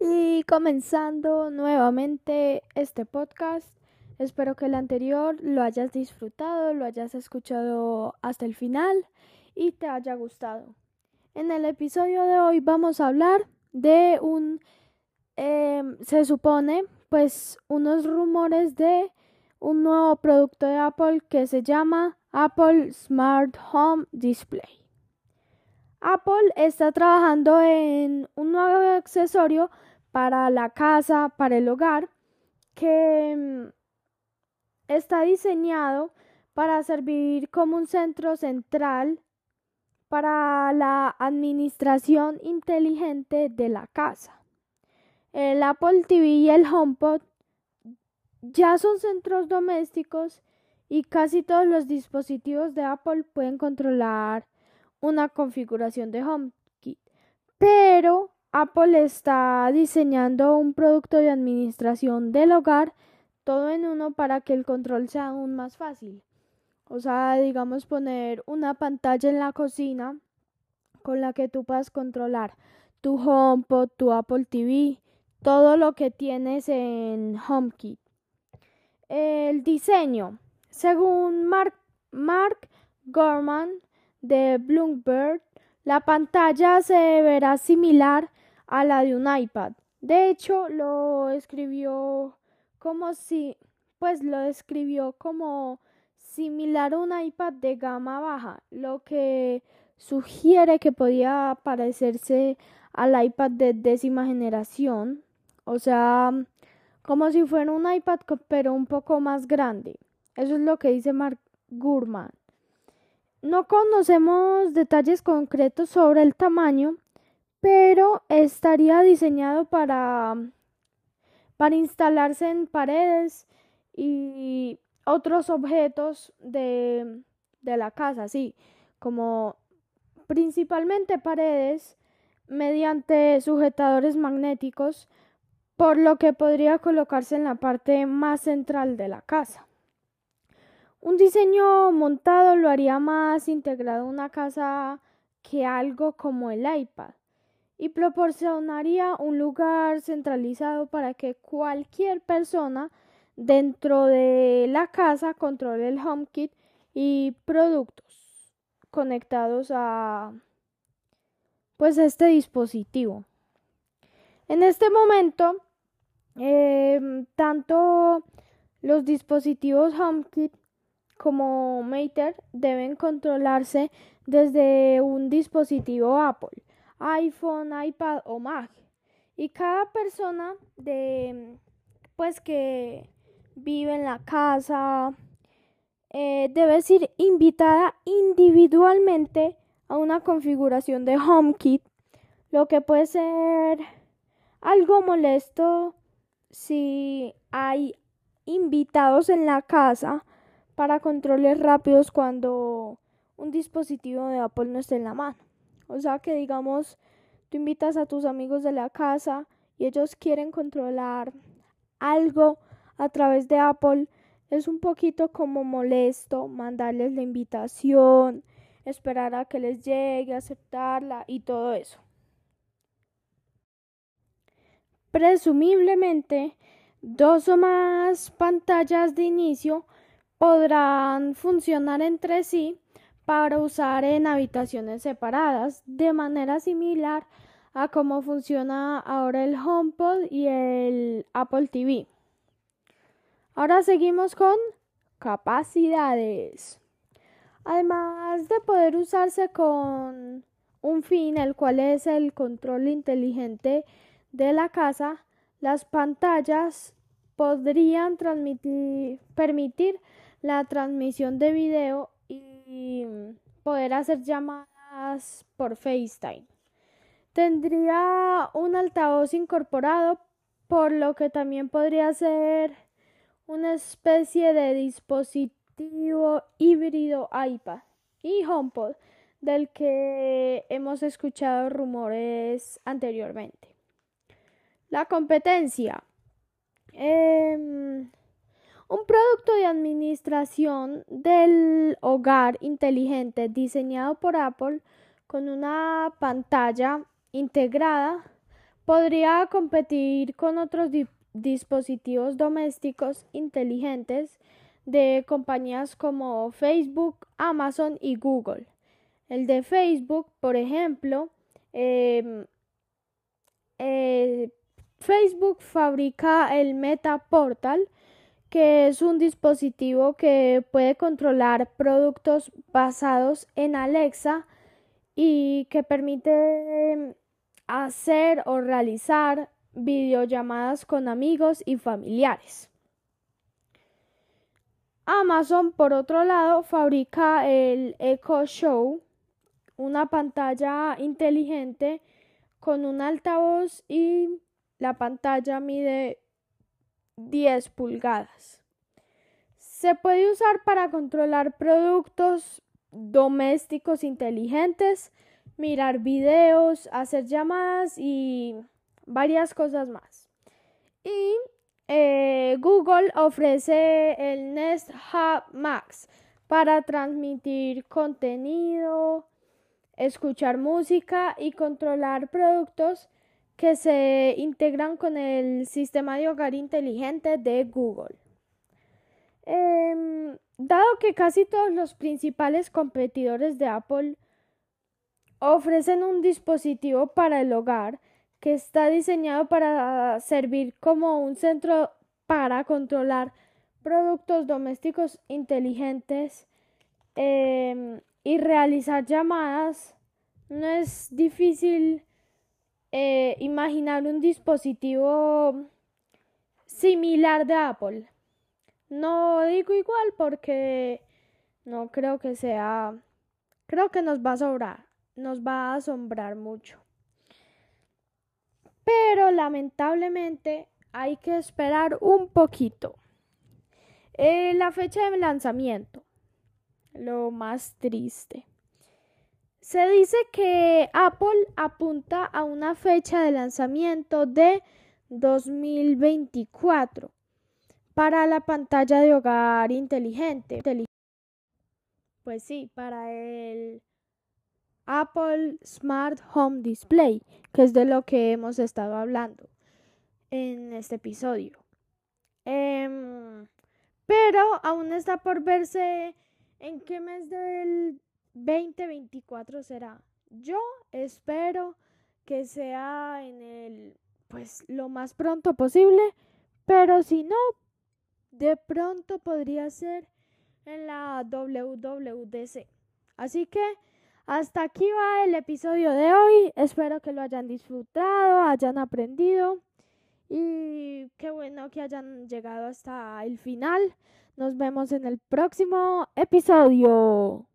Y comenzando nuevamente este podcast, espero que el anterior lo hayas disfrutado, lo hayas escuchado hasta el final y te haya gustado. En el episodio de hoy vamos a hablar de un, em, se supone, pues unos rumores de un nuevo producto de Apple que se llama Apple Smart Home Display. Apple está trabajando en un nuevo accesorio para la casa, para el hogar, que mm, está diseñado para servir como un centro central para la administración inteligente de la casa. El Apple TV y el HomePod ya son centros domésticos y casi todos los dispositivos de Apple pueden controlar una configuración de HomeKit. Pero Apple está diseñando un producto de administración del hogar todo en uno para que el control sea aún más fácil. O sea, digamos poner una pantalla en la cocina con la que tú puedas controlar tu HomePod, tu Apple TV, todo lo que tienes en HomeKit. El diseño. Según Mark, Mark Gorman, de Bloomberg, la pantalla se verá similar a la de un iPad. De hecho, lo escribió como si, pues lo describió como similar a un iPad de gama baja, lo que sugiere que podía parecerse al iPad de décima generación, o sea, como si fuera un iPad pero un poco más grande. Eso es lo que dice Mark Gurman. No conocemos detalles concretos sobre el tamaño, pero estaría diseñado para, para instalarse en paredes y otros objetos de, de la casa, sí, como principalmente paredes mediante sujetadores magnéticos, por lo que podría colocarse en la parte más central de la casa. Un diseño montado lo haría más integrado a una casa que algo como el iPad y proporcionaría un lugar centralizado para que cualquier persona dentro de la casa controle el HomeKit y productos conectados a pues este dispositivo. En este momento, em, tanto los dispositivos HomeKit como Mater deben controlarse desde un dispositivo Apple, iPhone, iPad o Mac. Y cada persona de pues que vive en la casa eh, debe ser invitada individualmente a una configuración de HomeKit, lo que puede ser algo molesto si hay invitados en la casa para controles rápidos cuando un dispositivo de Apple no esté en la mano. O sea que digamos, tú invitas a tus amigos de la casa y ellos quieren controlar algo a través de Apple, es un poquito como molesto mandarles la invitación, esperar a que les llegue, aceptarla y todo eso. Presumiblemente, dos o más pantallas de inicio podrán funcionar entre sí para usar en habitaciones separadas, de manera similar a cómo funciona ahora el HomePod y el Apple TV. Ahora seguimos con capacidades. Además de poder usarse con un fin, el cual es el control inteligente de la casa, las pantallas podrían transmitir, permitir la transmisión de video y poder hacer llamadas por FaceTime. Tendría un altavoz incorporado, por lo que también podría ser una especie de dispositivo híbrido iPad y HomePod del que hemos escuchado rumores anteriormente. La competencia. Em, un producto de administración del hogar inteligente diseñado por Apple con una pantalla integrada podría competir con otros dispositivos domésticos inteligentes de compañías como Facebook, Amazon y Google. El de Facebook, por ejemplo, em, eh, Facebook fabrica el Meta Portal, que es un dispositivo que puede controlar productos basados en Alexa y que permite hacer o realizar videollamadas con amigos y familiares. Amazon, por otro lado, fabrica el Echo Show, una pantalla inteligente con un altavoz y la pantalla mide 10 pulgadas. Se puede usar para controlar productos domésticos inteligentes, mirar videos, hacer llamadas y varias cosas más. Y eh, Google ofrece el Nest Hub Max para transmitir contenido, escuchar música y controlar productos que se integran con el sistema de hogar inteligente de Google. Em, dado que casi todos los principales competidores de Apple ofrecen un dispositivo para el hogar que está diseñado para servir como un centro para controlar productos domésticos inteligentes em, y realizar llamadas, no es difícil eh, imaginar un dispositivo similar de Apple. No digo igual porque no creo que sea, creo que nos va a sobrar, nos va a asombrar mucho. Pero lamentablemente hay que esperar un poquito. Eh, la fecha de lanzamiento, lo más triste. Se dice que Apple apunta a una fecha de lanzamiento de 2024 para la pantalla de hogar inteligente. Pues sí, para el Apple Smart Home Display, que es de lo que hemos estado hablando en este episodio. Em, pero aún está por verse en qué mes del 2024 será. Yo espero que sea en el, pues, lo más pronto posible, pero si no, de pronto podría ser en la WWDC. Así que hasta aquí va el episodio de hoy. Espero que lo hayan disfrutado, hayan aprendido y qué bueno que hayan llegado hasta el final. Nos vemos en el próximo episodio.